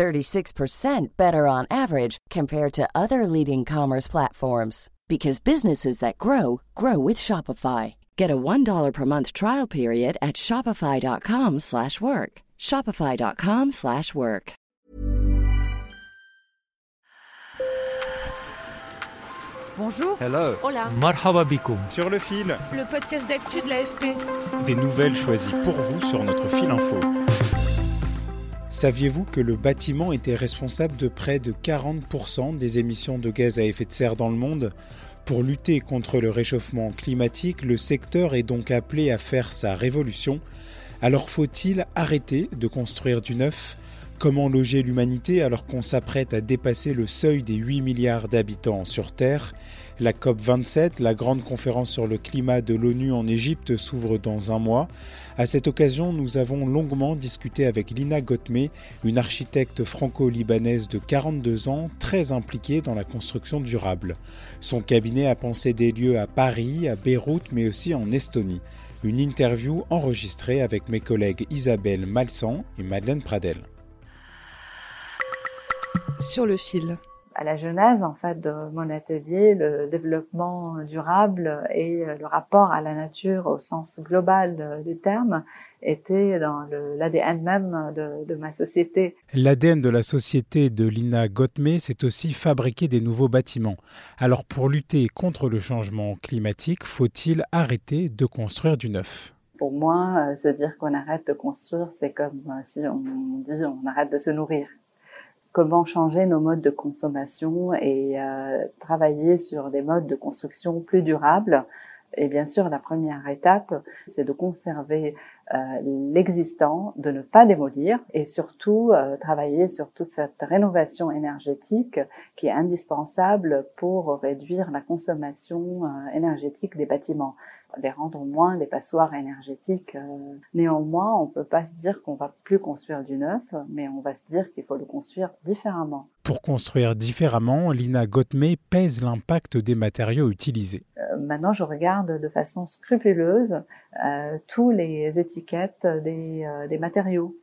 36% better on average compared to other leading commerce platforms because businesses that grow grow with Shopify. Get a $1 per month trial period at shopify.com/work. shopify.com/work. Bonjour. Hello. Hola. Marhaba Sur le fil. Le podcast d'actu de l'AFP. Des nouvelles choisies pour vous sur notre fil info. Saviez-vous que le bâtiment était responsable de près de 40% des émissions de gaz à effet de serre dans le monde? Pour lutter contre le réchauffement climatique, le secteur est donc appelé à faire sa révolution. Alors faut-il arrêter de construire du neuf? Comment loger l'humanité alors qu'on s'apprête à dépasser le seuil des 8 milliards d'habitants sur Terre La COP27, la grande conférence sur le climat de l'ONU en Égypte, s'ouvre dans un mois. À cette occasion, nous avons longuement discuté avec Lina Gotme, une architecte franco-libanaise de 42 ans, très impliquée dans la construction durable. Son cabinet a pensé des lieux à Paris, à Beyrouth, mais aussi en Estonie. Une interview enregistrée avec mes collègues Isabelle Malsan et Madeleine Pradel sur le fil à la genèse en fait de mon atelier, le développement durable et le rapport à la nature au sens global du terme était dans l'ADN même de, de, ma société. L'ADN de la société de Lina Gotme, c'est aussi fabriquer des nouveaux bâtiments. Alors pour lutter contre le changement climatique, faut-il arrêter de construire du neuf? Pour moi, se dire qu'on arrête de construire, c'est comme si on dit on arrête de se nourrir comment changer nos modes de consommation et euh, travailler sur des modes de construction plus durables. Et bien sûr, la première étape, c'est de conserver euh, l'existant, de ne pas démolir et surtout euh, travailler sur toute cette rénovation énergétique qui est indispensable pour réduire la consommation énergétique des bâtiments les rendre moins des passoires énergétiques. Euh, néanmoins, on ne peut pas se dire qu'on va plus construire du neuf, mais on va se dire qu'il faut le construire différemment. Pour construire différemment, Lina Gotme pèse l'impact des matériaux utilisés. Euh, maintenant, je regarde de façon scrupuleuse euh, tous les étiquettes des, des matériaux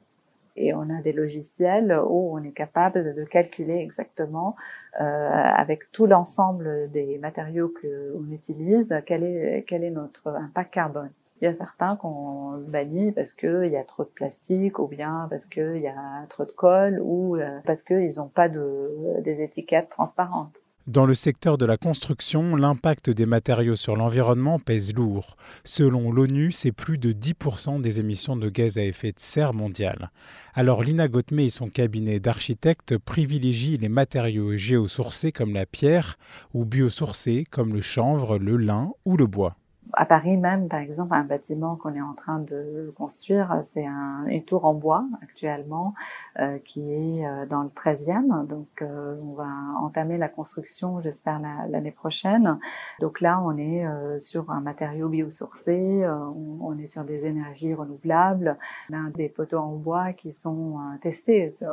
et on a des logiciels où on est capable de calculer exactement euh, avec tout l'ensemble des matériaux qu'on utilise quel est, quel est notre impact carbone. Il y a certains qu'on bannit parce qu'il y a trop de plastique ou bien parce qu'il y a trop de colle ou euh, parce qu'ils n'ont pas de, des étiquettes transparentes. Dans le secteur de la construction, l'impact des matériaux sur l'environnement pèse lourd. Selon l'ONU, c'est plus de 10% des émissions de gaz à effet de serre mondiales. Alors Lina Gotme et son cabinet d'architectes privilégient les matériaux géosourcés comme la pierre ou biosourcés comme le chanvre, le lin ou le bois à Paris même, par exemple, un bâtiment qu'on est en train de construire, c'est un, une tour en bois actuellement euh, qui est euh, dans le 13e. Donc, euh, on va entamer la construction, j'espère, l'année prochaine. Donc là, on est sur un matériau biosourcé, on, on, est sur des énergies renouvelables. On a des poteaux en bois qui sont testés sur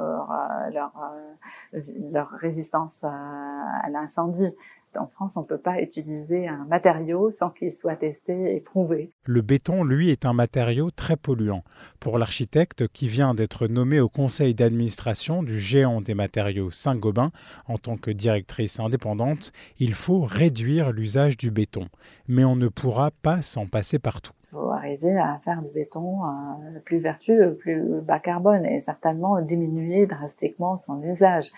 leur résistance à l'incendie en France, on ne peut pas utiliser un matériau sans qu'il soit testé et prouvé. Le béton, lui, est un matériau très polluant. Pour l'architecte qui vient d'être nommé au conseil d'administration du géant des matériaux Saint-Gobain en tant que directrice indépendante, il faut réduire l'usage du béton. Mais on ne pourra pas s'en passer partout Il faut arriver à faire du béton euh, plus vertueux, plus bas carbone et certainement diminuer drastiquement son usage.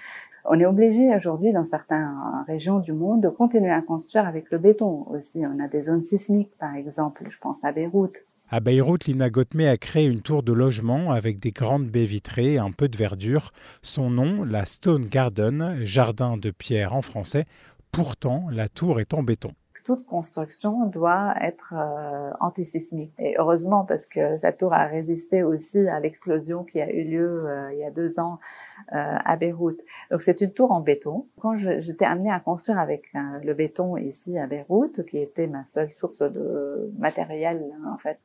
On est obligé aujourd'hui dans certaines régions du monde de continuer à construire avec le béton aussi. On a des zones sismiques par exemple, je pense à Beyrouth. À Beyrouth, Lina Gotme a créé une tour de logement avec des grandes baies vitrées et un peu de verdure. Son nom, la Stone Garden, jardin de pierre en français. Pourtant, la tour est en béton toute construction doit être euh, antisismique. Et heureusement, parce que cette tour a résisté aussi à l'explosion qui a eu lieu euh, il y a deux ans euh, à Beyrouth. Donc c'est une tour en béton. Quand j'étais amenée à construire avec le béton ici à Beyrouth, qui était ma seule source de matériel en fait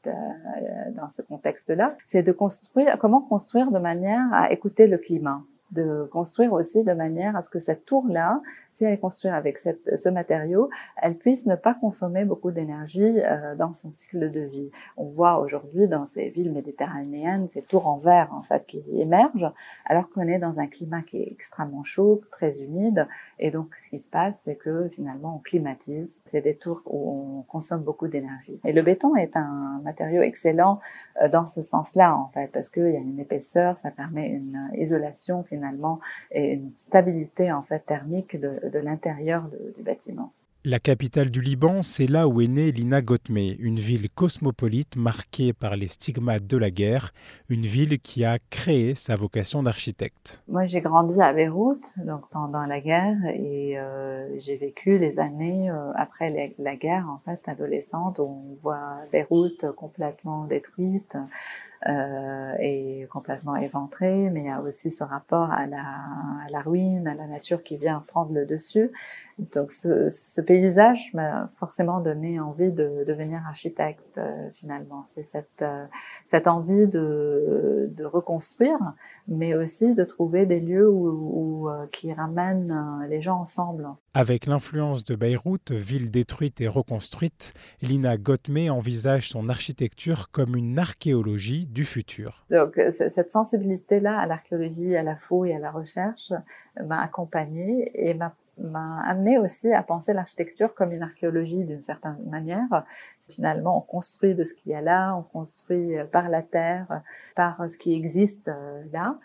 dans ce contexte-là, c'est de construire comment construire de manière à écouter le climat de construire aussi de manière à ce que cette tour-là, si elle est construite avec ce matériau, elle puisse ne pas consommer beaucoup d'énergie euh, dans son cycle de vie. On voit aujourd'hui dans ces villes méditerranéennes ces tours en verre en fait qui émergent, alors qu'on est dans un climat qui est extrêmement chaud, très humide, et donc ce qui se passe, c'est que finalement on climatise. C'est des tours où on consomme beaucoup d'énergie. Et le béton est un matériau excellent euh, dans ce sens-là en fait, parce qu'il y a une épaisseur, ça permet une isolation finalement et une stabilité en fait thermique de, de l'intérieur du bâtiment. La capitale du Liban, c'est là où est née Lina Gotme, une ville cosmopolite marquée par les stigmates de la guerre, une ville qui a créé sa vocation d'architecte. Moi, j'ai grandi à Beyrouth, donc pendant la guerre, et euh, j'ai vécu les années euh, après la, la guerre, en fait, adolescente, où on voit Beyrouth complètement détruite, euh, est complètement éventré, mais il y a aussi ce rapport à la, à la ruine, à la nature qui vient prendre le dessus. Donc ce, ce paysage m'a forcément donné envie de devenir architecte euh, finalement. C'est cette, euh, cette envie de, de reconstruire, mais aussi de trouver des lieux où, où euh, qui ramènent les gens ensemble. Avec l'influence de Beyrouth, ville détruite et reconstruite, Lina Gotme envisage son architecture comme une archéologie du futur. Donc cette sensibilité-là à l'archéologie, à la fouille, à la recherche m'a accompagnée et m'a m'a amené aussi à penser l'architecture comme une archéologie d'une certaine manière. Finalement, on construit de ce qu'il y a là, on construit par la terre, par ce qui existe là.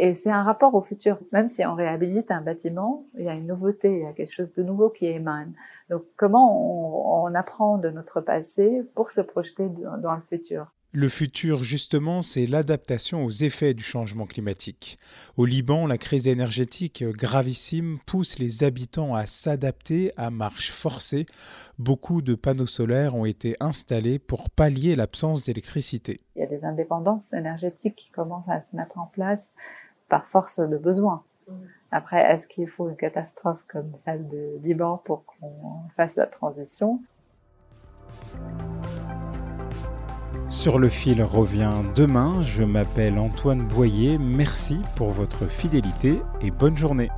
Et c'est un rapport au futur. Même si on réhabilite un bâtiment, il y a une nouveauté, il y a quelque chose de nouveau qui émane. Donc, comment on, on apprend de notre passé pour se projeter dans le futur? Le futur, justement, c'est l'adaptation aux effets du changement climatique. Au Liban, la crise énergétique gravissime pousse les habitants à s'adapter à marche forcée. Beaucoup de panneaux solaires ont été installés pour pallier l'absence d'électricité. Il y a des indépendances énergétiques qui commencent à se mettre en place par force de besoin. Après, est-ce qu'il faut une catastrophe comme celle du Liban pour qu'on fasse la transition? Sur le fil revient demain. Je m'appelle Antoine Boyer. Merci pour votre fidélité et bonne journée.